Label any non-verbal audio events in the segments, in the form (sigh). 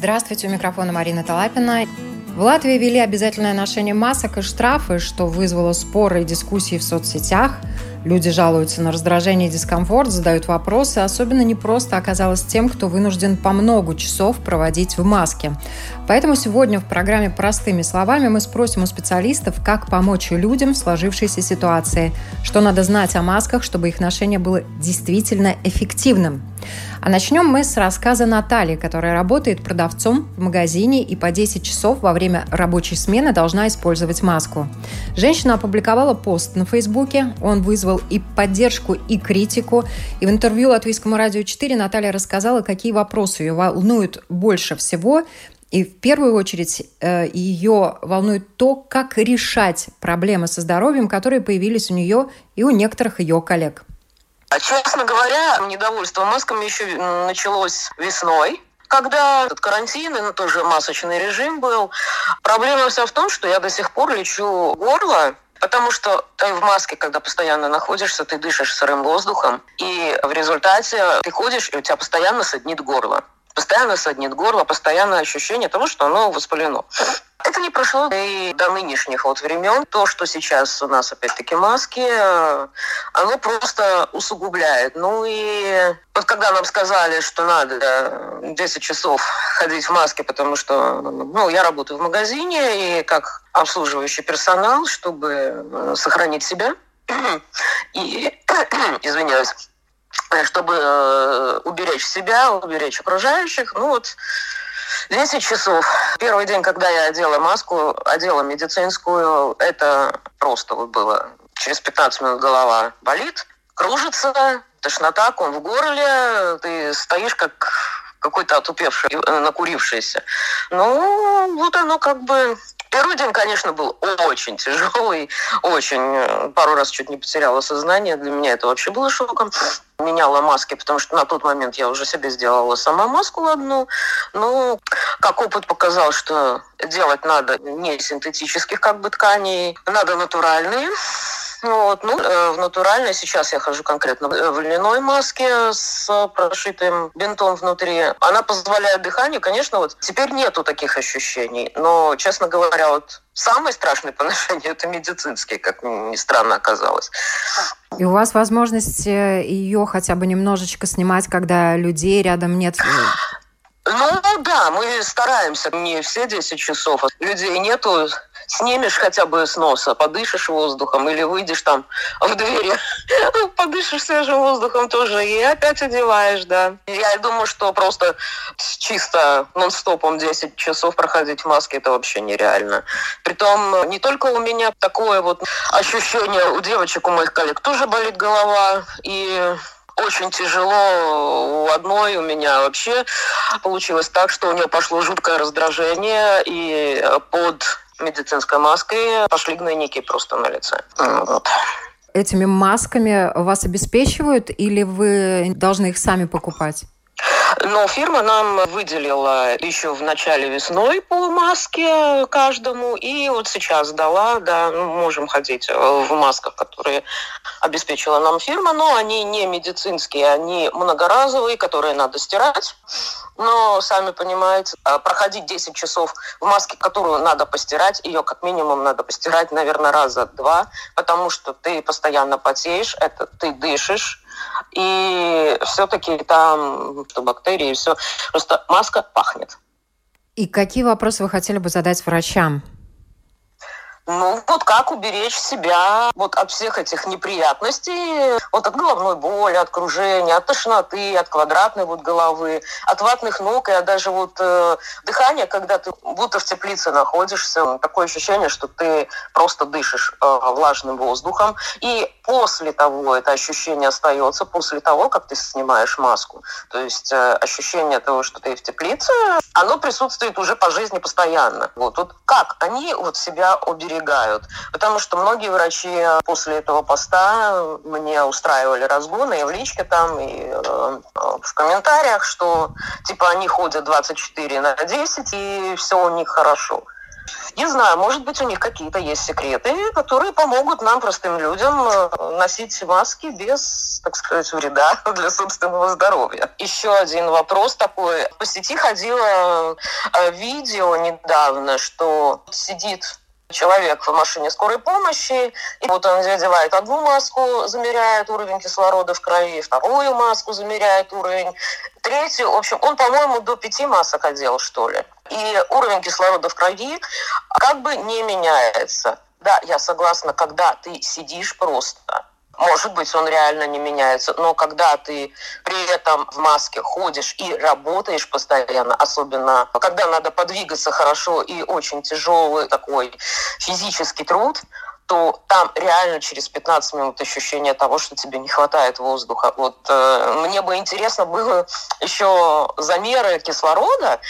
Здравствуйте, у микрофона Марина Талапина. В Латвии ввели обязательное ношение масок и штрафы, что вызвало споры и дискуссии в соцсетях. Люди жалуются на раздражение и дискомфорт, задают вопросы. Особенно непросто оказалось тем, кто вынужден по много часов проводить в маске. Поэтому сегодня в программе «Простыми словами» мы спросим у специалистов, как помочь людям в сложившейся ситуации, что надо знать о масках, чтобы их ношение было действительно эффективным. А начнем мы с рассказа Натальи, которая работает продавцом в магазине и по 10 часов во время рабочей смены должна использовать маску. Женщина опубликовала пост на Фейсбуке. Он вызвал и поддержку, и критику. И в интервью Латвийскому радио 4 Наталья рассказала, какие вопросы ее волнуют больше всего. И в первую очередь э, ее волнует то, как решать проблемы со здоровьем, которые появились у нее и у некоторых ее коллег. А, честно говоря, недовольство масками еще началось весной, когда этот карантин и ну, тоже масочный режим был. Проблема вся в том, что я до сих пор лечу горло, Потому что ты в маске, когда постоянно находишься, ты дышишь сырым воздухом, и в результате ты ходишь, и у тебя постоянно саднит горло. Постоянно саднит горло, постоянное ощущение того, что оно воспалено. Это не прошло и до нынешних вот времен. То, что сейчас у нас опять-таки маски, оно просто усугубляет. Ну и вот когда нам сказали, что надо 10 часов ходить в маске, потому что ну, я работаю в магазине и как обслуживающий персонал, чтобы сохранить себя (clears throat) и, (clears throat) извиняюсь, чтобы э, уберечь себя, уберечь окружающих, ну вот 10 часов. Первый день, когда я одела маску, одела медицинскую, это просто вот было. Через 15 минут голова болит, кружится, тошнота, ком в горле, ты стоишь как какой-то отупевший, накурившийся. Ну, вот оно как бы Первый день, конечно, был очень тяжелый, очень. Э, пару раз чуть не потеряла сознание. Для меня это вообще было шоком. Меняла маски, потому что на тот момент я уже себе сделала сама маску одну. Ну, как опыт показал, что делать надо не синтетических как бы тканей, надо натуральные. Вот. Ну, э, в натуральной сейчас я хожу конкретно в льняной маске с прошитым бинтом внутри. Она позволяет дыханию. Конечно, вот теперь нету таких ощущений. Но, честно говоря, вот самый страшный по ношению это медицинский, как ни странно оказалось. И у вас возможность э, ее хотя бы немножечко снимать, когда людей рядом нет? Ну да, мы стараемся. Не все 10 часов. Людей нету снимешь хотя бы с носа, подышишь воздухом или выйдешь там в двери, (laughs) подышишь свежим воздухом тоже и опять одеваешь, да. Я думаю, что просто чисто нон-стопом 10 часов проходить в маске это вообще нереально. Притом не только у меня такое вот ощущение, у девочек, у моих коллег тоже болит голова, и очень тяжело у одной у меня вообще получилось так, что у нее пошло жуткое раздражение, и под медицинской маской пошли гнойники просто на лице. Вот. Этими масками вас обеспечивают или вы должны их сами покупать? Но фирма нам выделила еще в начале весной по маске каждому, и вот сейчас дала, да, ну, можем ходить э, в масках, которые обеспечила нам фирма, но они не медицинские, они многоразовые, которые надо стирать. Но, сами понимаете, э, проходить 10 часов в маске, которую надо постирать, ее как минимум надо постирать, наверное, раза два, потому что ты постоянно потеешь, это ты дышишь, и все-таки там что бактерии, все. Просто маска пахнет. И какие вопросы вы хотели бы задать врачам? Ну, вот как уберечь себя вот от всех этих неприятностей, вот от головной боли, от кружения, от тошноты, от квадратной вот головы, от ватных ног и от даже вот э, дыхания, когда ты будто в теплице находишься, такое ощущение, что ты просто дышишь э, влажным воздухом. И после того это ощущение остается, после того, как ты снимаешь маску. То есть э, ощущение того, что ты в теплице, оно присутствует уже по жизни постоянно. Вот, вот как они вот себя уберегают избегают. Потому что многие врачи после этого поста мне устраивали разгоны и в личке там, и э, в комментариях, что типа они ходят 24 на 10, и все у них хорошо. Не знаю, может быть, у них какие-то есть секреты, которые помогут нам, простым людям, э, носить маски без, так сказать, вреда (laughs) для собственного здоровья. Еще один вопрос такой. По сети ходило э, видео недавно, что сидит человек в машине скорой помощи, и вот он надевает одну маску, замеряет уровень кислорода в крови, вторую маску замеряет уровень, третью, в общем, он, по-моему, до пяти масок одел, что ли. И уровень кислорода в крови как бы не меняется. Да, я согласна, когда ты сидишь просто, может быть, он реально не меняется, но когда ты при этом в маске ходишь и работаешь постоянно, особенно когда надо подвигаться хорошо и очень тяжелый такой физический труд, то там реально через 15 минут ощущение того, что тебе не хватает воздуха. Вот э, мне бы интересно было еще замеры кислорода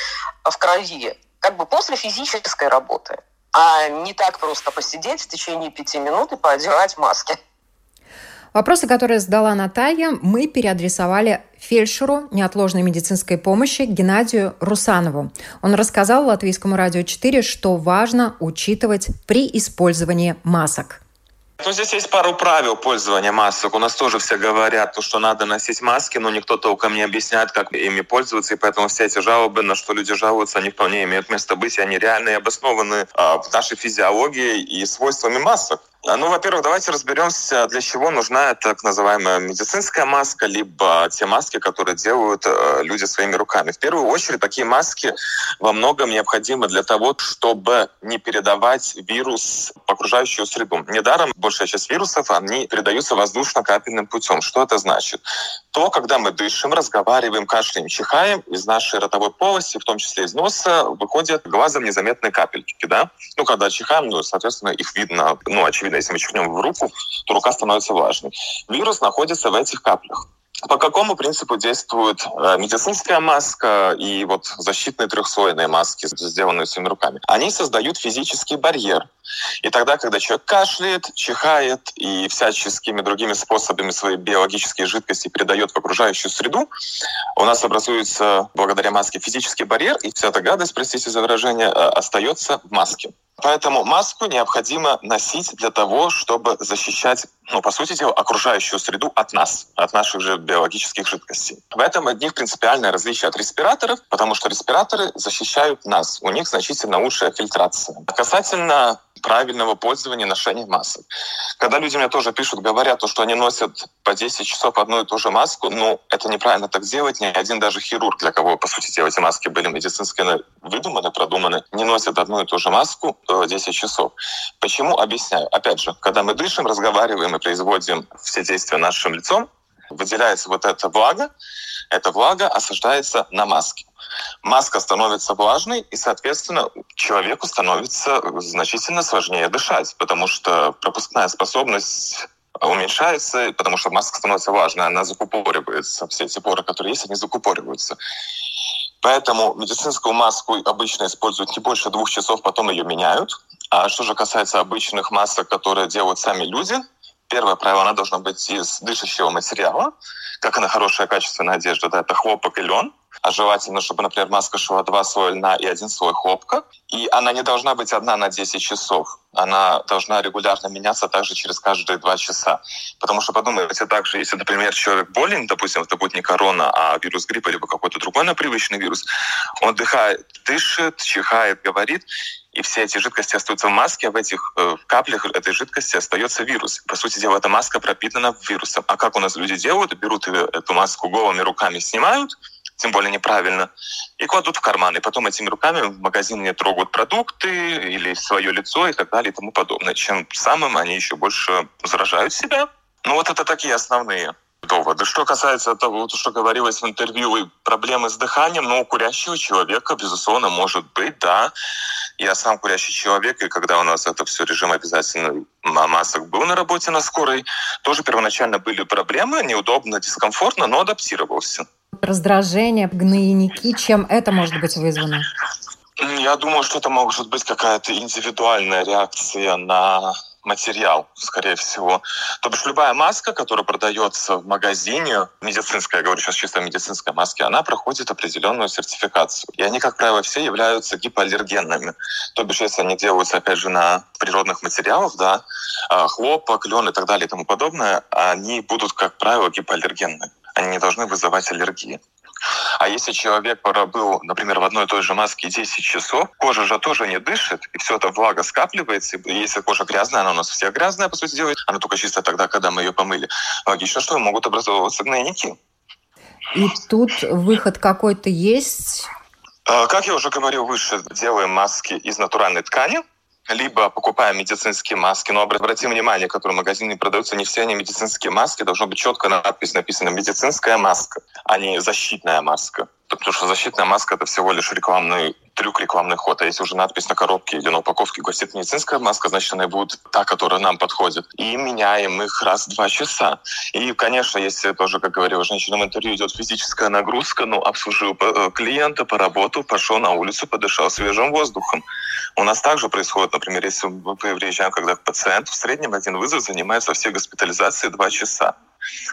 в крови, как бы после физической работы, а не так просто посидеть в течение пяти минут и поодевать маски. Вопросы, которые задала Наталья, мы переадресовали фельдшеру неотложной медицинской помощи Геннадию Русанову. Он рассказал Латвийскому радио 4, что важно учитывать при использовании масок. Ну, здесь есть пару правил пользования масок. У нас тоже все говорят, что надо носить маски, но никто толком не объясняет, как ими пользоваться, и поэтому все эти жалобы, на что люди жалуются, они вполне имеют место быть, и они реально и обоснованы в нашей физиологии и свойствами масок. А, ну, во-первых, давайте разберемся, для чего нужна так называемая медицинская маска, либо те маски, которые делают э, люди своими руками. В первую очередь, такие маски во многом необходимы для того, чтобы не передавать вирус в окружающую среду. Недаром большая часть вирусов, они передаются воздушно-капельным путем. Что это значит? То, когда мы дышим, разговариваем, кашляем, чихаем, из нашей ротовой полости, в том числе из носа, выходят глазом незаметные капельки. Да? Ну, когда чихаем, ну, соответственно, их видно, ну, очевидно, видно, если мы чихнем в руку, то рука становится влажной. Вирус находится в этих каплях. По какому принципу действует э, медицинская маска и вот защитные трехслойные маски, сделанные своими руками? Они создают физический барьер. И тогда, когда человек кашляет, чихает и всяческими другими способами свои биологические жидкости передает в окружающую среду, у нас образуется благодаря маске физический барьер, и вся эта гадость, простите за выражение, э, остается в маске. Поэтому маску необходимо носить для того, чтобы защищать, ну, по сути дела, окружающую среду от нас, от наших же биологических жидкостей. В этом от них принципиальное различие от респираторов, потому что респираторы защищают нас. У них значительно лучшая фильтрация. Касательно правильного пользования ношения масок. Когда люди мне тоже пишут, говорят, то, что они носят по 10 часов одну и ту же маску, ну, это неправильно так делать. Ни один даже хирург, для кого, по сути дела, эти маски были медицински выдуманы, продуманы, не носит одну и ту же маску 10 э, часов. Почему? Объясняю. Опять же, когда мы дышим, разговариваем и производим все действия нашим лицом, выделяется вот эта влага, эта влага осаждается на маске. Маска становится влажной, и, соответственно, человеку становится значительно сложнее дышать, потому что пропускная способность уменьшается, потому что маска становится влажной, она закупоривается. Все эти поры, которые есть, они закупориваются. Поэтому медицинскую маску обычно используют не больше двух часов, потом ее меняют. А что же касается обычных масок, которые делают сами люди, первое правило, она должна быть из дышащего материала, как она хорошая качественная одежда, да, это хлопок и лен. А желательно, чтобы, например, маска шла два слоя льна и один слой хлопка. И она не должна быть одна на 10 часов. Она должна регулярно меняться также через каждые два часа. Потому что подумайте также, если, например, человек болен, допустим, это будет не корона, а вирус гриппа, либо какой-то другой напривычный вирус, он дыхает, дышит, чихает, говорит, и все эти жидкости остаются в маске, а в этих э, каплях этой жидкости остается вирус. По сути дела, эта маска пропитана вирусом. А как у нас люди делают? Берут эту маску голыми руками, снимают, тем более неправильно, и кладут в карман. И потом этими руками в магазине трогают продукты или свое лицо и так далее и тому подобное. Чем самым они еще больше заражают себя. Ну вот это такие основные доводы. Что касается того, что говорилось в интервью, и проблемы с дыханием, ну, у курящего человека, безусловно, может быть, да. Я сам курящий человек, и когда у нас это все режим обязательно масок был на работе на скорой, тоже первоначально были проблемы, неудобно, дискомфортно, но адаптировался. Раздражение, гнойники, чем это может быть вызвано? Я думаю, что это может быть какая-то индивидуальная реакция на материал, скорее всего. То бишь любая маска, которая продается в магазине, медицинская, я говорю сейчас чисто медицинской маске, она проходит определенную сертификацию. И они, как правило, все являются гипоаллергенными. То бишь, если они делаются, опять же, на природных материалах, да, а, хлопок, лен и так далее и тому подобное, они будут, как правило, гипоаллергенны. Они не должны вызывать аллергии. А если человек пробыл, например, в одной и той же маске 10 часов, кожа же тоже не дышит, и все это влага скапливается. И если кожа грязная, она у нас вся грязная, по сути дела, она только чисто тогда, когда мы ее помыли. Логично, что могут образовываться гнойники. И тут выход какой-то есть? А, как я уже говорил выше, делаем маски из натуральной ткани, либо покупаем медицинские маски. Но обратим внимание, которые в магазине продаются, не все они медицинские маски. Должно быть четко надпись написана «медицинская маска», а не «защитная маска». Потому что защитная маска – это всего лишь рекламный трюк, рекламный ход. А если уже надпись на коробке или на упаковке гласит медицинская маска, значит, она будет та, которая нам подходит. И меняем их раз в два часа. И, конечно, если тоже, как говорила женщина в интервью, идет физическая нагрузка, ну, обслужил э, клиента, поработал, пошел на улицу, подышал свежим воздухом. У нас также происходит, например, если мы приезжаем когда к пациенту, в среднем один вызов занимается всей госпитализации два часа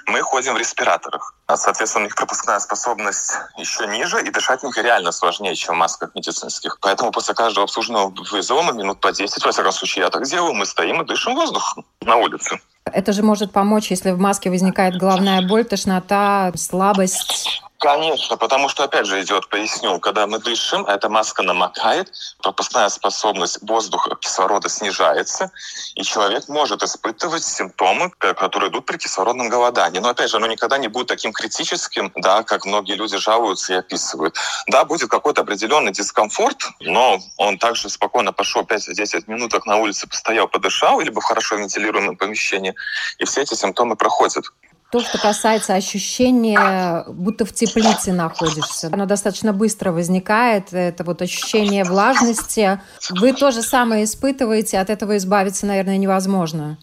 мы ходим в респираторах. А, соответственно, у них пропускная способность еще ниже, и дышать них реально сложнее, чем в масках медицинских. Поэтому после каждого обслуженного вызова, мы минут по 10, во всяком случае, я так делаю, мы стоим и дышим воздух на улице. Это же может помочь, если в маске возникает головная боль, тошнота, слабость. Конечно, потому что, опять же, идет, поясню, когда мы дышим, эта маска намокает, пропускная способность воздуха, кислорода снижается, и человек может испытывать симптомы, которые идут при кислородном голодании. Но, опять же, оно никогда не будет таким критическим, да, как многие люди жалуются и описывают. Да, будет какой-то определенный дискомфорт, но он также спокойно пошел 5-10 минуток на улице, постоял, подышал, либо в хорошо вентилируемом помещении, и все эти симптомы проходят. То, что касается ощущения, будто в теплице находишься, оно достаточно быстро возникает, это вот ощущение влажности. Вы то же самое испытываете, от этого избавиться, наверное, невозможно.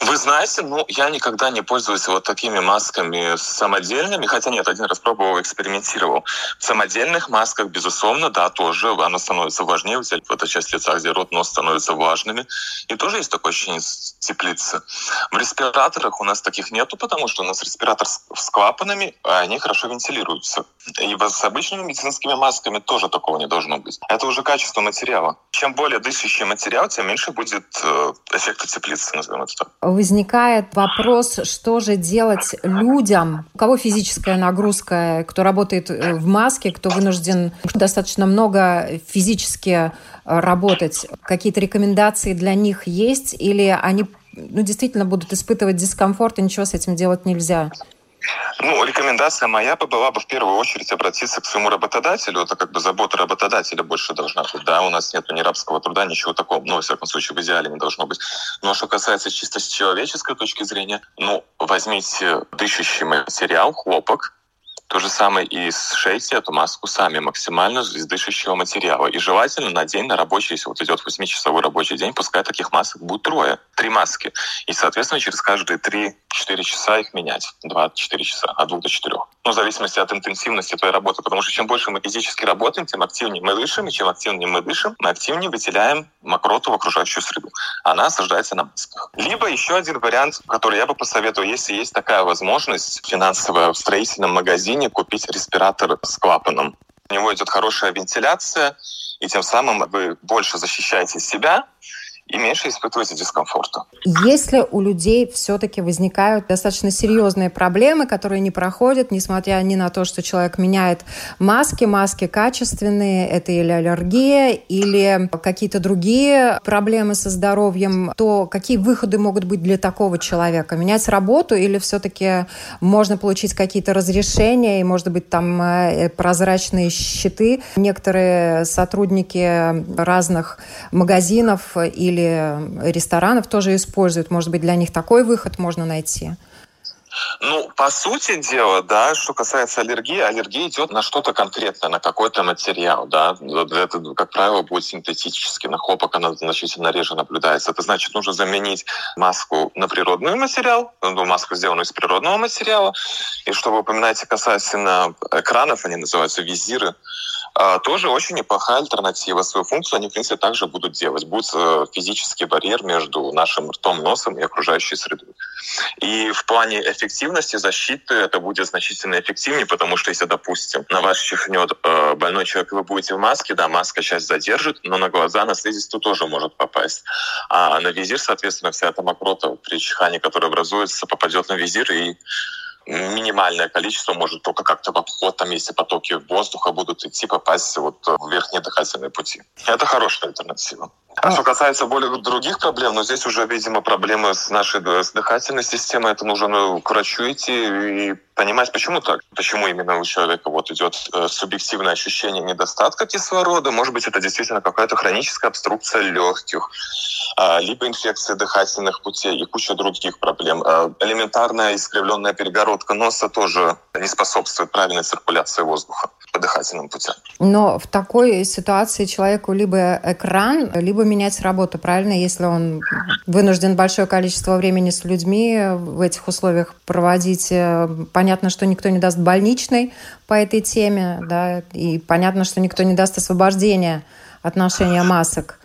Вы знаете, ну, я никогда не пользуюсь вот такими масками самодельными, хотя нет, один раз пробовал, экспериментировал. В самодельных масках, безусловно, да, тоже оно становится важнее, взять вот эта лица, где рот, нос становятся влажными, и тоже есть такое ощущение теплицы. В респираторах у нас таких нету, потому что у нас респиратор с клапанами, а они хорошо вентилируются. И с обычными медицинскими масками тоже такого не должно быть. Это уже качество материала. Чем более дышащий материал, тем меньше будет э, эффекта теплицы, назовем это так. Возникает вопрос, что же делать людям, у кого физическая нагрузка, кто работает э, в маске, кто вынужден достаточно много физически э, работать. Какие-то рекомендации для них есть или они ну, действительно будут испытывать дискомфорт и ничего с этим делать нельзя? Ну, рекомендация моя бы была бы в первую очередь обратиться к своему работодателю. Это как бы забота работодателя больше должна быть. Да, у нас нет ни рабского труда, ничего такого. Ну, во всяком случае, в идеале не должно быть. Но что касается чисто с человеческой точки зрения, ну, возьмите дышащий материал, хлопок, то же самое и сшейте эту маску сами максимально из дышащего материала. И желательно на день, на рабочий, если вот идет 8-часовой рабочий день, пускай таких масок будет трое, три маски. И, соответственно, через каждые 3-4 часа их менять. 2-4 часа, от 2 до 4. Ну, в зависимости от интенсивности твоей работы. Потому что чем больше мы физически работаем, тем активнее мы дышим. И чем активнее мы дышим, мы активнее выделяем мокроту в окружающую среду. Она осаждается на масках. Либо еще один вариант, который я бы посоветовал, если есть такая возможность финансовая в строительном магазине, магазине купить респиратор с клапаном. У него идет хорошая вентиляция, и тем самым вы больше защищаете себя, и меньше испытываете дискомфорта. Если у людей все-таки возникают достаточно серьезные проблемы, которые не проходят, несмотря ни на то, что человек меняет маски, маски качественные, это или аллергия, или какие-то другие проблемы со здоровьем, то какие выходы могут быть для такого человека? Менять работу или все-таки можно получить какие-то разрешения и, может быть, там э, прозрачные щиты? Некоторые сотрудники разных магазинов или или ресторанов тоже используют. Может быть, для них такой выход можно найти? Ну, по сути дела, да, что касается аллергии, аллергия идет на что-то конкретное, на какой-то материал, да. Это, как правило, будет синтетически. На хлопок она значительно реже наблюдается. Это значит, нужно заменить маску на природный материал, ну, маску, сделанную из природного материала. И что вы упоминаете касательно экранов, они называются визиры, тоже очень неплохая альтернатива. Свою функцию они, в принципе, также будут делать. Будет э, физический барьер между нашим ртом, носом и окружающей средой. И в плане эффективности защиты это будет значительно эффективнее, потому что если, допустим, на вас чихнет э, больной человек, вы будете в маске, да, маска часть задержит, но на глаза, на слизистую тоже может попасть. А на визир, соответственно, вся эта мокрота при чихании, которая образуется, попадет на визир и минимальное количество может только как-то в обход, там, если потоки воздуха будут идти, попасть вот в верхние дыхательные пути. Это хорошая альтернатива. А что касается более других проблем, но ну, здесь уже, видимо, проблемы с нашей с дыхательной системой. Это нужно ну, к врачу идти и понимать, почему так. Почему именно у человека вот идет э, субъективное ощущение недостатка кислорода. Может быть, это действительно какая-то хроническая обструкция легких, э, либо инфекция дыхательных путей и куча других проблем. Э, элементарная искривленная перегородка носа тоже не способствует правильной циркуляции воздуха по дыхательным путям. Но в такой ситуации человеку либо экран, либо менять работу, правильно? Если он вынужден большое количество времени с людьми в этих условиях проводить, э, понятно, что никто не даст больничной по этой теме, да, и понятно, что никто не даст освобождения от ношения масок.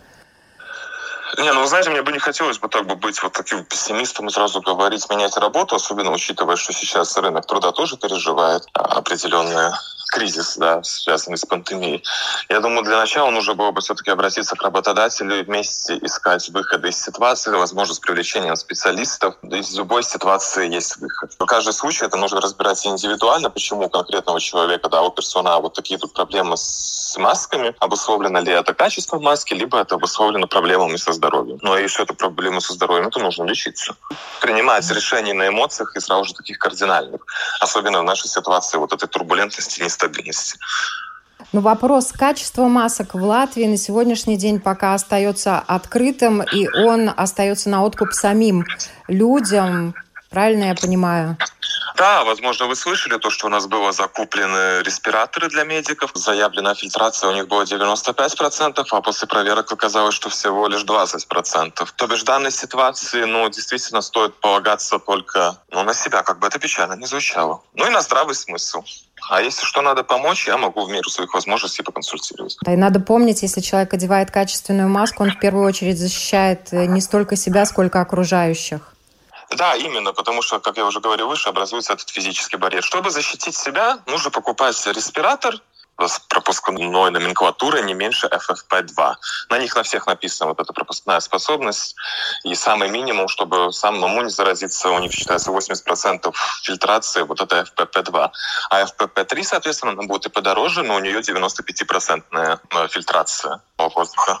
Не, ну вы знаете, мне бы не хотелось бы так бы быть вот таким пессимистом и сразу говорить менять работу, особенно учитывая, что сейчас рынок труда тоже переживает определенные кризис, да, связанный с пандемией. Я думаю, для начала нужно было бы все-таки обратиться к работодателю и вместе искать выходы из ситуации, возможно, с привлечением специалистов. Из любой ситуации есть выход. В каждый случай это нужно разбирать индивидуально, почему конкретного человека, да, у персона вот такие тут проблемы с масками, обусловлено ли это качество маски, либо это обусловлено проблемами со здоровьем. Но если это проблемы со здоровьем, то нужно лечиться. Принимать решения на эмоциях и сразу же таких кардинальных. Особенно в нашей ситуации вот этой турбулентности, нестабильности стабильности. Но вопрос качества масок в Латвии на сегодняшний день пока остается открытым, и он остается на откуп самим людям. Правильно я понимаю? Да, возможно, вы слышали то, что у нас было закуплены респираторы для медиков. Заявленная фильтрация у них была 95%, а после проверок оказалось, что всего лишь 20%. То бишь в данной ситуации, ну, действительно стоит полагаться только ну, на себя, как бы это печально не звучало. Ну и на здравый смысл. А если что надо помочь, я могу в меру своих возможностей поконсультировать. Да, и надо помнить, если человек одевает качественную маску, он в первую очередь защищает э, не столько себя, сколько окружающих. Да, именно, потому что, как я уже говорил выше, образуется этот физический барьер. Чтобы защитить себя, нужно покупать респиратор, с пропускной номенклатурой не меньше FFP2. На них на всех написана вот эта пропускная способность. И самый минимум, чтобы самому не заразиться, у них считается 80% фильтрации, вот это FPP2. А FPP3, соответственно, она будет и подороже, но у нее 95% э, фильтрация воздуха.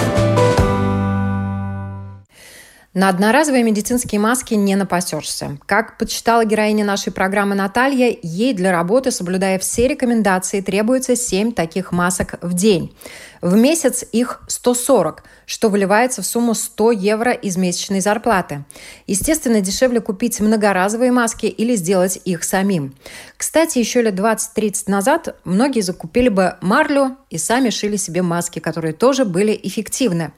На одноразовые медицинские маски не напасешься. Как подсчитала героиня нашей программы Наталья, ей для работы, соблюдая все рекомендации, требуется 7 таких масок в день. В месяц их 140, что выливается в сумму 100 евро из месячной зарплаты. Естественно, дешевле купить многоразовые маски или сделать их самим. Кстати, еще лет 20-30 назад многие закупили бы марлю и сами шили себе маски, которые тоже были эффективны.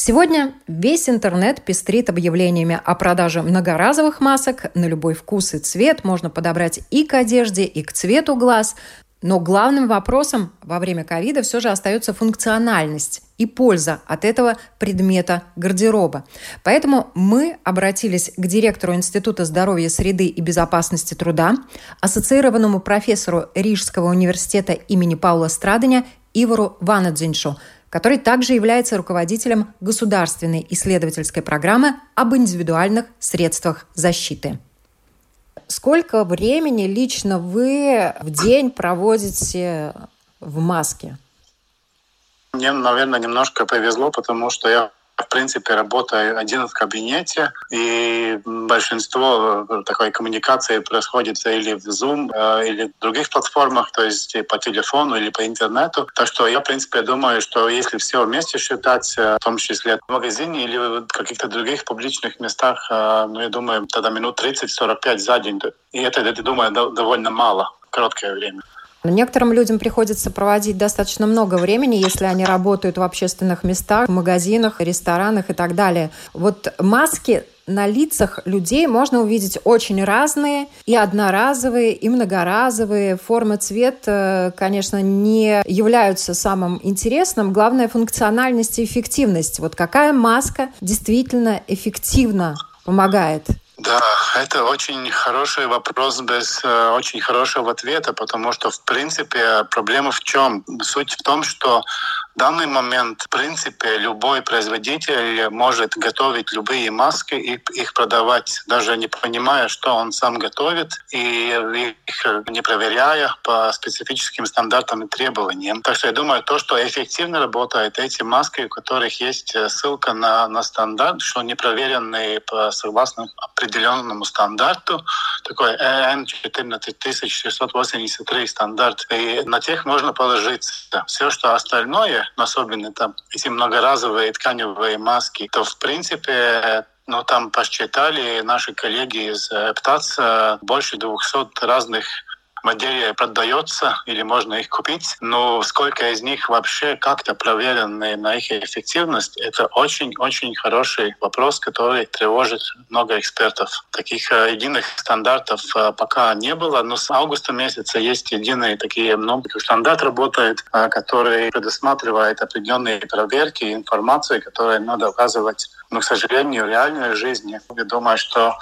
Сегодня весь интернет пестрит объявлениями о продаже многоразовых масок на любой вкус и цвет. Можно подобрать и к одежде, и к цвету глаз. Но главным вопросом во время ковида все же остается функциональность и польза от этого предмета гардероба. Поэтому мы обратились к директору Института здоровья среды и безопасности труда, ассоциированному профессору Рижского университета имени Паула Страдания Ивару Ванадзиншу – который также является руководителем государственной исследовательской программы об индивидуальных средствах защиты. Сколько времени лично вы в день проводите в маске? Мне, наверное, немножко повезло, потому что я в принципе, работаю один в кабинете, и большинство э, такой коммуникации происходит или в Zoom, э, или в других платформах, то есть по телефону или по интернету. Так что я, в принципе, думаю, что если все вместе считать, э, в том числе в магазине или в каких-то других публичных местах, ну, я думаю, тогда минут 30-45 за день. И это, я думаю, довольно мало, короткое время. Некоторым людям приходится проводить достаточно много времени, если они работают в общественных местах, в магазинах, ресторанах и так далее. Вот маски на лицах людей можно увидеть очень разные, и одноразовые, и многоразовые. Форма, цвет, конечно, не являются самым интересным. Главное – функциональность и эффективность. Вот какая маска действительно эффективно помогает? Да, это очень хороший вопрос без э, очень хорошего ответа, потому что, в принципе, проблема в чем? Суть в том, что в данный момент, в принципе, любой производитель может готовить любые маски и их продавать, даже не понимая, что он сам готовит, и их не проверяя по специфическим стандартам и требованиям. Так что я думаю, то, что эффективно работает, эти маски, у которых есть э, ссылка на, на стандарт, что они проверенные по согласно определенному стандарту, такой EN 14683 стандарт, и на тех можно положиться. Все, что остальное, особенно там эти многоразовые тканевые маски, то в принципе ну, там посчитали наши коллеги из ПТАЦ больше 200 разных моделей продается или можно их купить, но сколько из них вообще как-то проверены на их эффективность, это очень-очень хороший вопрос, который тревожит много экспертов. Таких э, единых стандартов э, пока не было, но с августа месяца есть единые такие, ну, стандарт работает, э, который предусматривает определенные проверки и информацию, которую надо указывать но, к сожалению, в реальной жизни, я думаю, что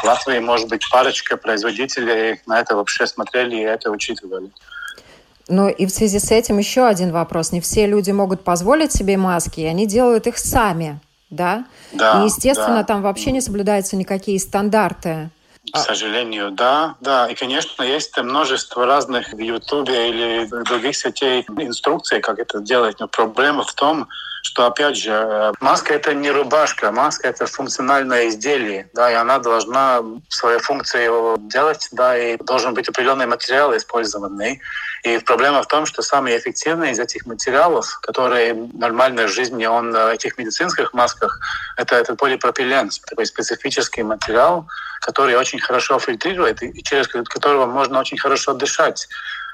в Латвии, может быть, парочка производителей на это вообще смотрели и это учитывали. Ну и в связи с этим еще один вопрос. Не все люди могут позволить себе маски, и они делают их сами, да? Да. И, естественно, да. там вообще не соблюдаются никакие стандарты. К сожалению, да, да. И, конечно, есть множество разных в Ютубе или других сетей инструкций, как это делать. Но проблема в том, что, опять же, э, маска — это не рубашка, маска — это функциональное изделие, да, и она должна свою функцию делать, да, и должен быть определенный материал использованный. И проблема в том, что самый эффективный из этих материалов, которые в нормальной жизни, он в этих медицинских масках, это, это полипропилен, такой специфический материал, который очень хорошо фильтрирует и через которого можно очень хорошо дышать.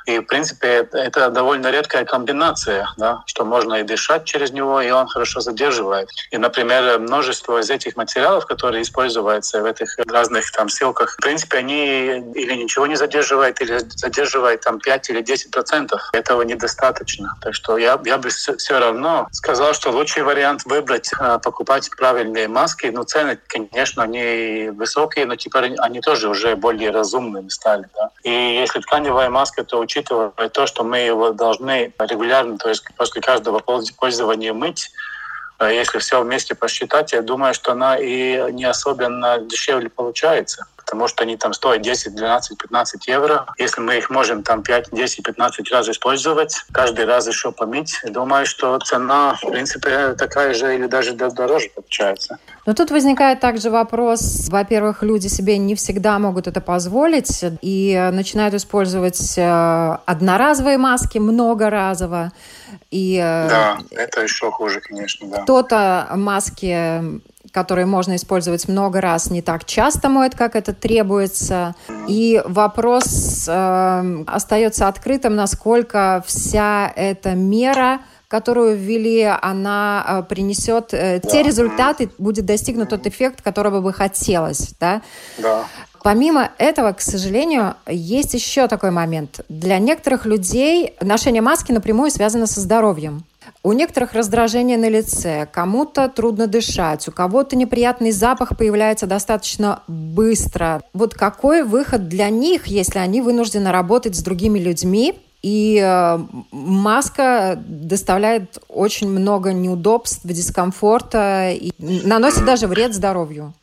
И, в принципе, это довольно редкая комбинация, да, что можно и дышать через него, и он хорошо задерживает. И, например, множество из этих материалов, которые используются в этих разных там ссылках, в принципе, они или ничего не задерживают, или задерживают там 5 или 10 процентов. Этого недостаточно. Так что я, я бы все равно сказал, что лучший вариант выбрать, а, покупать правильные маски. Но цены, конечно, они высокие, но теперь они тоже уже более разумными стали. Да. И если тканевая маска, то учитывая то, что мы его должны регулярно, то есть после каждого пользования мыть, а если все вместе посчитать, я думаю, что она и не особенно дешевле получается потому что они там стоят 10, 12, 15 евро. Если мы их можем там 5, 10, 15 раз использовать, каждый раз еще помыть, думаю, что цена, в принципе, такая же или даже дороже получается. Но тут возникает также вопрос, во-первых, люди себе не всегда могут это позволить и начинают использовать э, одноразовые маски многоразово. И, э, да, это еще хуже, конечно, да. Кто-то маски которые можно использовать много раз, не так часто моет, как это требуется. И вопрос э, остается открытым, насколько вся эта мера которую ввели, она э, принесет э, да. те результаты, будет достигнут тот эффект, которого бы хотелось. Да? Да. Помимо этого, к сожалению, есть еще такой момент. Для некоторых людей ношение маски напрямую связано со здоровьем. У некоторых раздражение на лице, кому-то трудно дышать, у кого-то неприятный запах появляется достаточно быстро. Вот какой выход для них, если они вынуждены работать с другими людьми, и э, маска доставляет очень много неудобств, дискомфорта и наносит даже вред здоровью.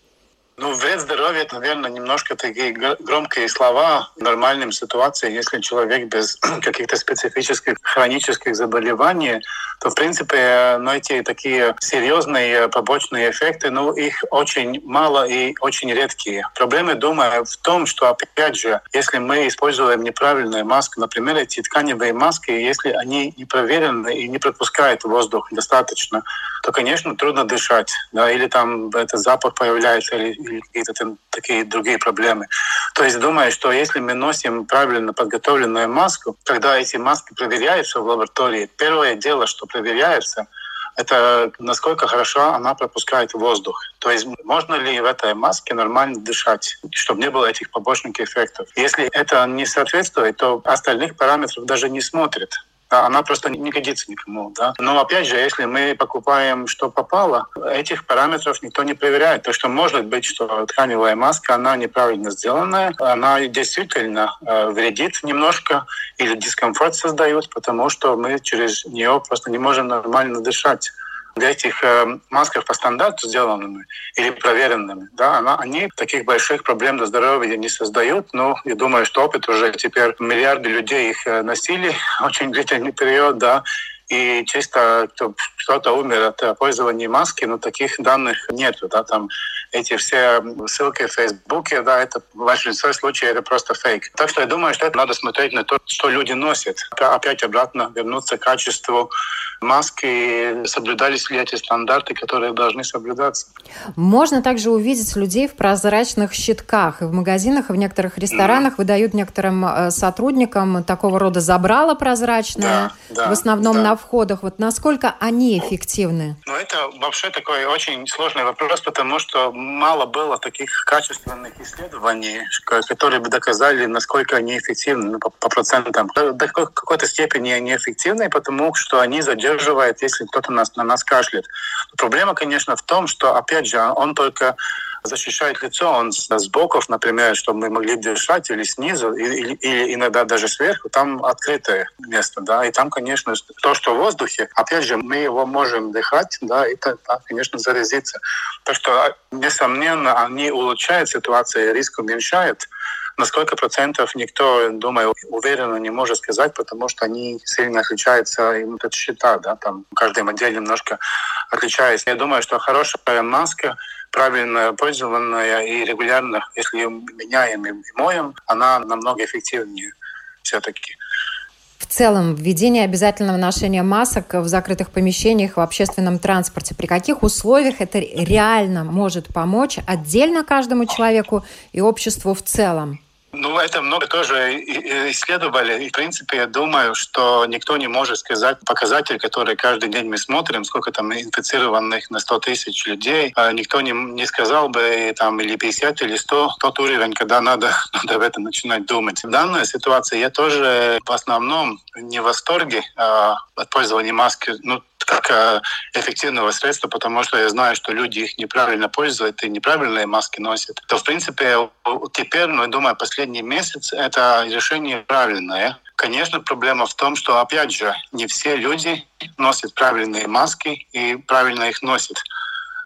Ну, вред здоровью – это, наверное, немножко такие громкие слова в нормальной ситуации. Если человек без (clears throat) каких-то специфических хронических заболеваний, то, в принципе, ну, эти такие серьезные побочные эффекты, ну, их очень мало и очень редкие. Проблемы, думаю, в том, что, опять же, если мы используем неправильную маску, например, эти тканевые маски, если они не проверены и не пропускают воздух достаточно, то, конечно, трудно дышать. Да, или там этот запах появляется, или, какие-то такие другие проблемы. То есть думаю, что если мы носим правильно подготовленную маску, когда эти маски проверяются в лаборатории, первое дело, что проверяется – это насколько хорошо она пропускает воздух. То есть можно ли в этой маске нормально дышать, чтобы не было этих побочных эффектов. Если это не соответствует, то остальных параметров даже не смотрят она просто не годится никому. Да? Но опять же, если мы покупаем, что попало, этих параметров никто не проверяет. То, что может быть, что тканевая маска, она неправильно сделанная, она действительно э, вредит немножко или дискомфорт создает, потому что мы через нее просто не можем нормально дышать для этих э, масках по стандарту сделанными или проверенными, да, они таких больших проблем для здоровья не создают. Но я думаю, что опыт уже теперь миллиарды людей их э, носили (laughs) очень длительный период, да, и чисто кто-то умер от пользования маски, но таких данных нет. Да, там эти все ссылки в Фейсбуке, да, это в большинстве случаев это просто фейк. Так что я думаю, что это надо смотреть на то, что люди носят. Опять обратно вернуться к качеству маски, соблюдались ли эти стандарты, которые должны соблюдаться. Можно также увидеть людей в прозрачных щитках. И в магазинах, и в некоторых ресторанах mm. выдают некоторым э, сотрудникам такого рода забрала прозрачное, да, да, в основном да. на входах. Вот насколько они эффективны? Ну, это вообще такой очень сложный вопрос, потому что мало было таких качественных исследований, которые бы доказали, насколько они эффективны ну, по, по процентам. До какой-то степени они эффективны, потому что они задерживают, если кто-то нас, на нас кашляет. Проблема, конечно, в том, что, опять же, он только защищает лицо, он с боков, например, чтобы мы могли дышать, или снизу, или, или иногда даже сверху, там открытое место, да, и там, конечно, то, что в воздухе, опять же, мы его можем дыхать, да, это, да, конечно, заразиться. Так что, несомненно, они улучшают ситуацию, риск уменьшают, на сколько процентов никто, думаю, уверенно не может сказать, потому что они сильно отличаются, и вот счета, да, там каждый модель немножко отличается. Я думаю, что хорошая маска правильно пользованная и регулярно, если ее меняем и моем, она намного эффективнее все-таки. Целом, введение обязательного ношения масок в закрытых помещениях в общественном транспорте, при каких условиях это реально может помочь отдельно каждому человеку и обществу в целом? Ну, это много тоже исследовали. И, в принципе, я думаю, что никто не может сказать показатель, который каждый день мы смотрим, сколько там инфицированных на 100 тысяч людей. А никто не, не сказал бы там или 50, или 100, тот уровень, когда надо, (laughs) надо в это начинать думать. В данной ситуации я тоже в основном не в восторге а, от пользования маски. Ну, как э, эффективного средства, потому что я знаю, что люди их неправильно пользуют и неправильные маски носят, то, в принципе, теперь, ну, думаю, последний месяц это решение правильное. Конечно, проблема в том, что, опять же, не все люди носят правильные маски и правильно их носят.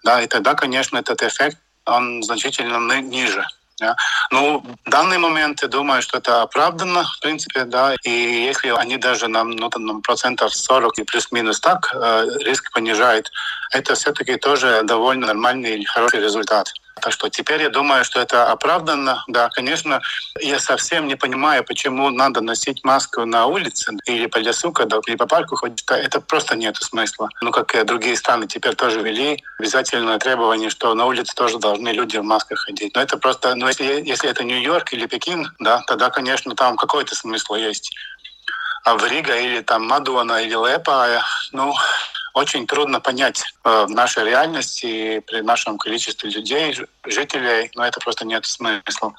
Да, и тогда, конечно, этот эффект, он значительно ниже. Да. Ну, в данный момент я думаю, что это оправданно, в принципе, да. И если они даже нам, ну, там, процентов 40 и плюс-минус так э, риск понижает, это все-таки тоже довольно нормальный хороший результат. Так что теперь я думаю, что это оправданно. Да, конечно, я совсем не понимаю, почему надо носить маску на улице или по лесу, когда или по парку ходить. Это просто нет смысла. Ну, как и другие страны теперь тоже ввели обязательное требование, что на улице тоже должны люди в масках ходить. Но это просто, ну, если, если это Нью-Йорк или Пекин, да, тогда, конечно, там какой-то смысл есть. А в Рига или там Мадуана или Лепа, ну, очень трудно понять э, в нашей реальности при нашем количестве людей, жителей, но это просто нет смысла.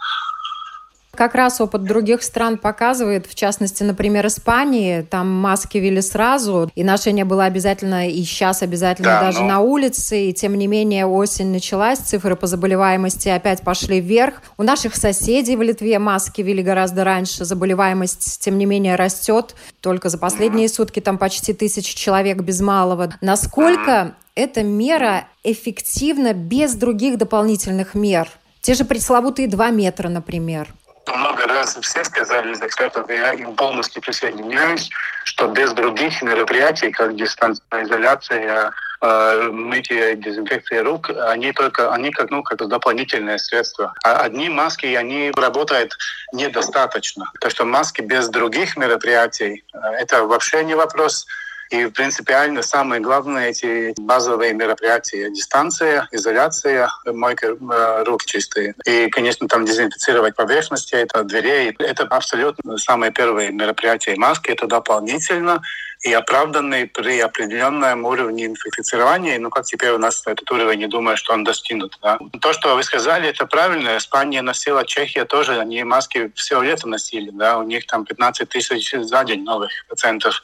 Как раз опыт других стран показывает, в частности, например, Испании, там маски ввели сразу, и ношение было обязательно, и сейчас обязательно да, даже но... на улице, и тем не менее осень началась, цифры по заболеваемости опять пошли вверх. У наших соседей в Литве маски ввели гораздо раньше, заболеваемость, тем не менее, растет. Только за последние сутки там почти тысяча человек без малого. Насколько эта мера эффективна без других дополнительных мер? Те же пресловутые два метра, например много раз все сказали из экспертов, я им полностью присоединяюсь, что без других мероприятий, как дистанционная изоляция, э, мытье, дезинфекция рук, они только, они как, ну, как дополнительное средство. А одни маски, они работают недостаточно. Так что маски без других мероприятий, э, это вообще не вопрос. И принципиально самое главное эти базовые мероприятия. Дистанция, изоляция, мойка э, рук чистые. И, конечно, там дезинфицировать поверхности, это дверей. Это абсолютно самое первое мероприятие. Маски это дополнительно и оправданный при определенном уровне инфицирования. Ну, как теперь у нас этот уровень, не думаю, что он достигнут. Да? То, что вы сказали, это правильно. Испания носила, Чехия тоже, они маски все лето носили. Да? У них там 15 тысяч за день новых пациентов.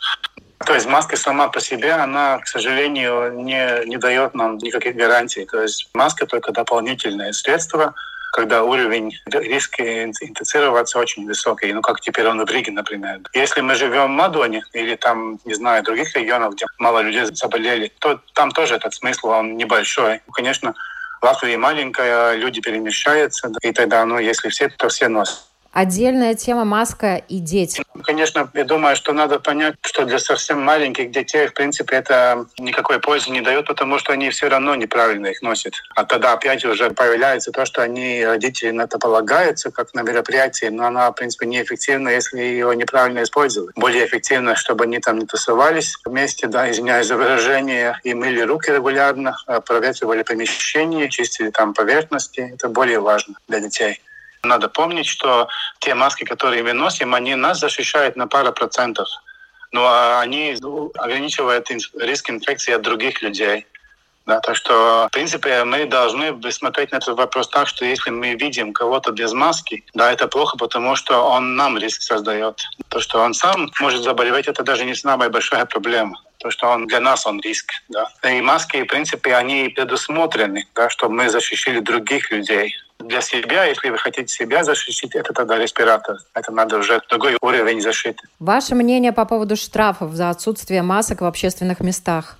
То есть маска сама по себе, она, к сожалению, не, не дает нам никаких гарантий. То есть маска только дополнительное средство, когда уровень риска инфицироваться очень высокий, ну как теперь он в Риге, например. Если мы живем в Мадоне или там, не знаю, других регионах, где мало людей заболели, то там тоже этот смысл, он небольшой. Конечно, Латвия маленькая, люди перемещаются, и тогда, ну, если все, то все носят. Отдельная тема маска и дети. Конечно, я думаю, что надо понять, что для совсем маленьких детей, в принципе, это никакой пользы не дает, потому что они все равно неправильно их носят. А тогда опять уже появляется то, что они, родители, на это полагаются, как на мероприятии, но она, в принципе, неэффективна, если ее неправильно использовать. Более эффективно, чтобы они там не тусовались вместе, да, извиняюсь за выражение, и мыли руки регулярно, а проветривали помещения, чистили там поверхности. Это более важно для детей. Надо помнить, что те маски, которые мы носим, они нас защищают на пару процентов. Но они ограничивают риск инфекции от других людей. Да, так что, в принципе, мы должны смотреть на этот вопрос так, что если мы видим кого-то без маски, да, это плохо, потому что он нам риск создает. То, что он сам может заболевать, это даже не самая большая проблема. То, что он для нас он риск. Да. И маски, в принципе, они предусмотрены, да, чтобы мы защитили других людей для себя, если вы хотите себя защитить, это тогда респиратор. Это надо уже другой уровень защиты. Ваше мнение по поводу штрафов за отсутствие масок в общественных местах?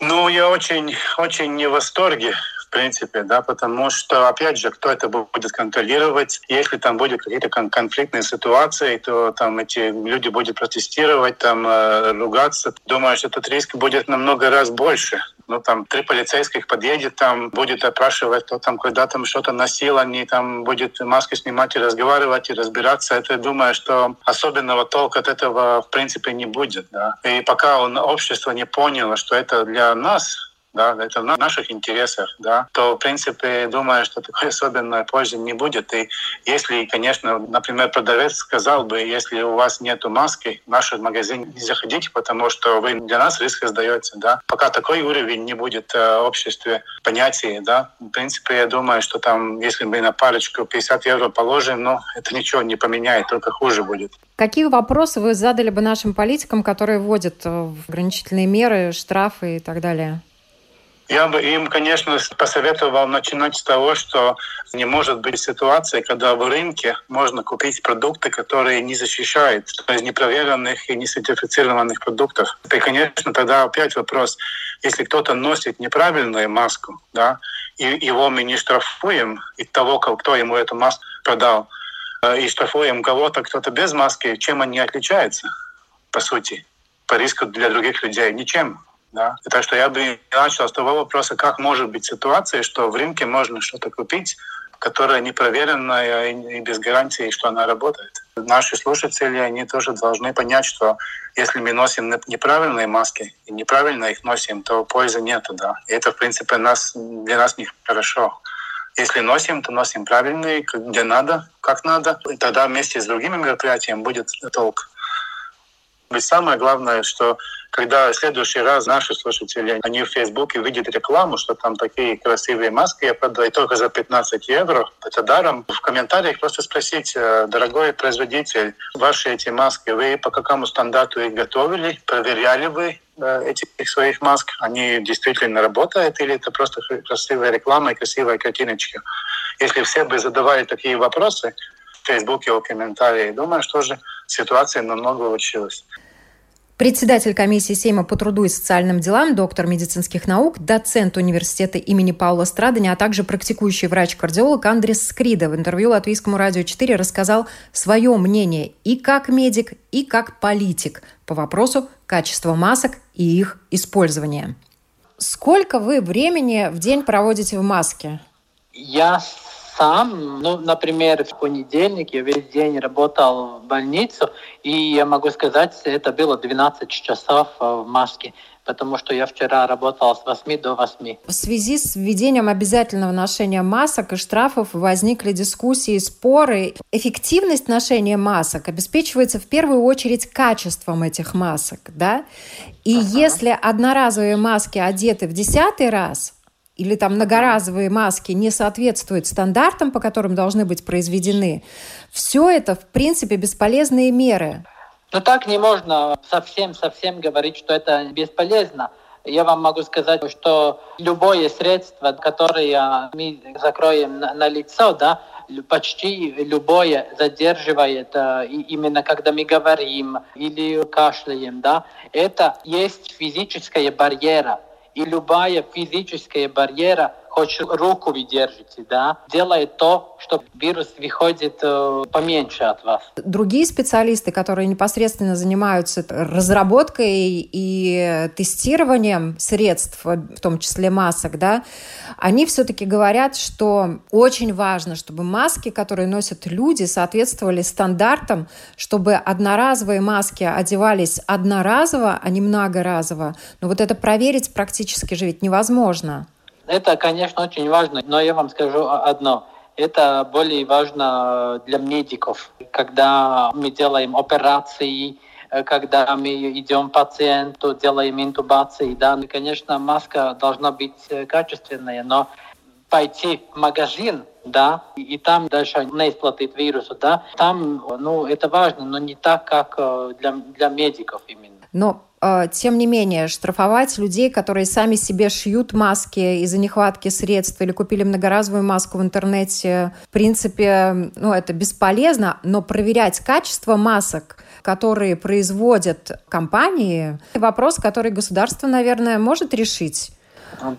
Ну, я очень, очень не в восторге в принципе, да, потому что, опять же, кто это будет контролировать? Если там будут какие-то конфликтные ситуации, то там эти люди будут протестировать, там э, ругаться. Думаю, что этот риск будет намного раз больше. Ну, там три полицейских подъедет, там будет опрашивать, кто там когда там что-то носил, они там будет маски снимать и разговаривать, и разбираться. Это, думаю, что особенного толка от этого, в принципе, не будет. Да. И пока он, общество не поняло, что это для нас да, это в наших интересах, да, то, в принципе, думаю, что такой особенной пользы не будет. И если, конечно, например, продавец сказал бы, если у вас нет маски, в наш магазин не заходите, потому что вы для нас риск сдаете, да. Пока такой уровень не будет э, в обществе понятий, да, в принципе, я думаю, что там, если мы на парочку 50 евро положим, ну, это ничего не поменяет, только хуже будет. Какие вопросы вы задали бы нашим политикам, которые вводят э, ограничительные меры, штрафы и так далее? Я бы им, конечно, посоветовал начинать с того, что не может быть ситуации, когда в рынке можно купить продукты, которые не защищают, то есть непроверенных и несертифицированных продуктов. И, конечно, тогда опять вопрос, если кто-то носит неправильную маску, да, и его мы не штрафуем, и того, кто ему эту маску продал, э, и штрафуем кого-то, кто-то без маски, чем они отличаются, по сути, по риску для других людей? Ничем. Да? Так что я бы начал с того вопроса, как может быть ситуация, что в рынке можно что-то купить, которое непроверенное и без гарантии, что она работает. Наши слушатели, они тоже должны понять, что если мы носим неправильные маски и неправильно их носим, то пользы нет. Да? И это, в принципе, нас, для нас нехорошо. Если носим, то носим правильные, где надо, как надо. И тогда вместе с другими мероприятиями будет толк. И самое главное, что когда в следующий раз наши слушатели, они в Фейсбуке видят рекламу, что там такие красивые маски, я продаю только за 15 евро, это даром. В комментариях просто спросить, э, дорогой производитель, ваши эти маски, вы по какому стандарту их готовили, проверяли вы э, этих своих маск, они действительно работают или это просто красивая реклама и красивая картиночка. Если все бы задавали такие вопросы в Фейсбуке, в комментариях, думаю, что же ситуация намного улучшилась. Председатель комиссии Сейма по труду и социальным делам, доктор медицинских наук, доцент университета имени Паула Страдани, а также практикующий врач-кардиолог Андрес Скрида в интервью Латвийскому радио 4 рассказал свое мнение и как медик, и как политик по вопросу качества масок и их использования. Сколько вы времени в день проводите в маске? Я сам, ну, например, в понедельник я весь день работал в больницу, и я могу сказать, это было 12 часов э, в маске потому что я вчера работала с 8 до 8. В связи с введением обязательного ношения масок и штрафов возникли дискуссии и споры. Эффективность ношения масок обеспечивается в первую очередь качеством этих масок, да? И ага. если одноразовые маски одеты в десятый раз, или там многоразовые маски не соответствуют стандартам, по которым должны быть произведены, все это, в принципе, бесполезные меры. Но так не можно совсем-совсем говорить, что это бесполезно. Я вам могу сказать, что любое средство, которое мы закроем на, на лицо, да, почти любое задерживает, э, именно когда мы говорим или кашляем, да, это есть физическая барьера. И любая физическая барьера хоть руку вы держите, да, делает то, что вирус выходит э, поменьше от вас. Другие специалисты, которые непосредственно занимаются разработкой и тестированием средств, в том числе масок, да, они все-таки говорят, что очень важно, чтобы маски, которые носят люди, соответствовали стандартам, чтобы одноразовые маски одевались одноразово, а не многоразово. Но вот это проверить практически же ведь невозможно. Это, конечно, очень важно, но я вам скажу одно. Это более важно для медиков, когда мы делаем операции, когда мы идем к пациенту, делаем интубации. Да. Конечно, маска должна быть качественная, но пойти в магазин, да, и там дальше не исплатить вирусу, да, там, ну, это важно, но не так, как э, для, для медиков именно. Но тем не менее, штрафовать людей, которые сами себе шьют маски из-за нехватки средств или купили многоразовую маску в интернете, в принципе, ну, это бесполезно, но проверять качество масок, которые производят компании, вопрос, который государство, наверное, может решить.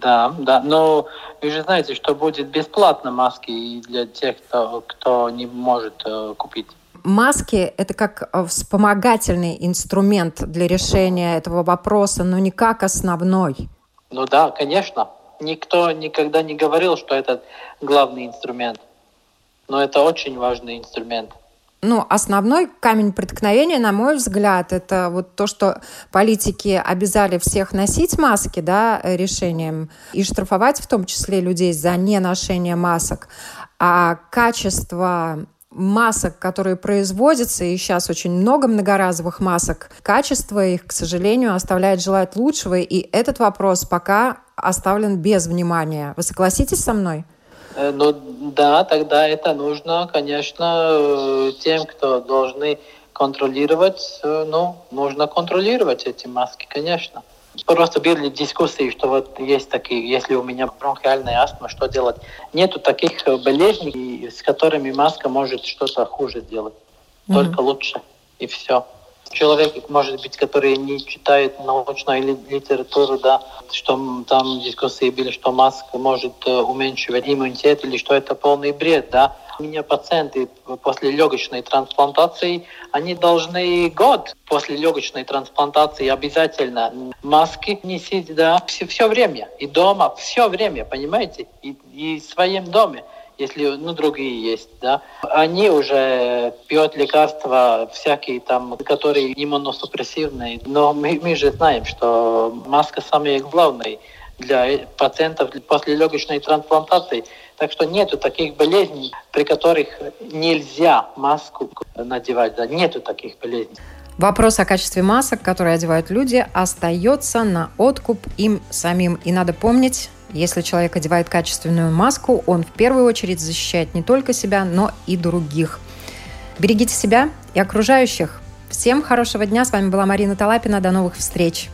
Да, да, но вы же знаете, что будет бесплатно маски для тех, кто, кто не может э, купить маски — это как э, вспомогательный инструмент для решения этого вопроса, но не как основной. Ну да, конечно. Никто никогда не говорил, что это главный инструмент. Но это очень важный инструмент. Ну, основной камень преткновения, на мой взгляд, это вот то, что политики обязали всех носить маски, да, решением, и штрафовать в том числе людей за неношение масок. А качество масок, которые производятся, и сейчас очень много многоразовых масок, качество их, к сожалению, оставляет желать лучшего, и этот вопрос пока оставлен без внимания. Вы согласитесь со мной? Э, ну да, тогда это нужно, конечно, э, тем, кто должны контролировать, э, ну, нужно контролировать эти маски, конечно. Просто были дискуссии, что вот есть такие, если у меня бронхиальная астма, что делать? Нету таких болезней, с которыми маска может что-то хуже сделать. Mm-hmm. Только лучше. И все. Человек, может быть, который не читает научную литературу, да, что там дискуссии были, что маска может э, уменьшивать иммунитет или что это полный бред, да. У меня пациенты после легочной трансплантации, они должны год после легочной трансплантации обязательно маски носить, да, все, все время. И дома все время, понимаете? И, и в своем доме если ну, другие есть, да, они уже пьют лекарства всякие там, которые иммуносупрессивные, но мы, мы же знаем, что маска самая главная для пациентов после легочной трансплантации. Так что нету таких болезней, при которых нельзя маску надевать. Да, нету таких болезней. Вопрос о качестве масок, которые одевают люди, остается на откуп им самим. И надо помнить, если человек одевает качественную маску, он в первую очередь защищает не только себя, но и других. Берегите себя и окружающих. Всем хорошего дня. С вами была Марина Талапина. До новых встреч.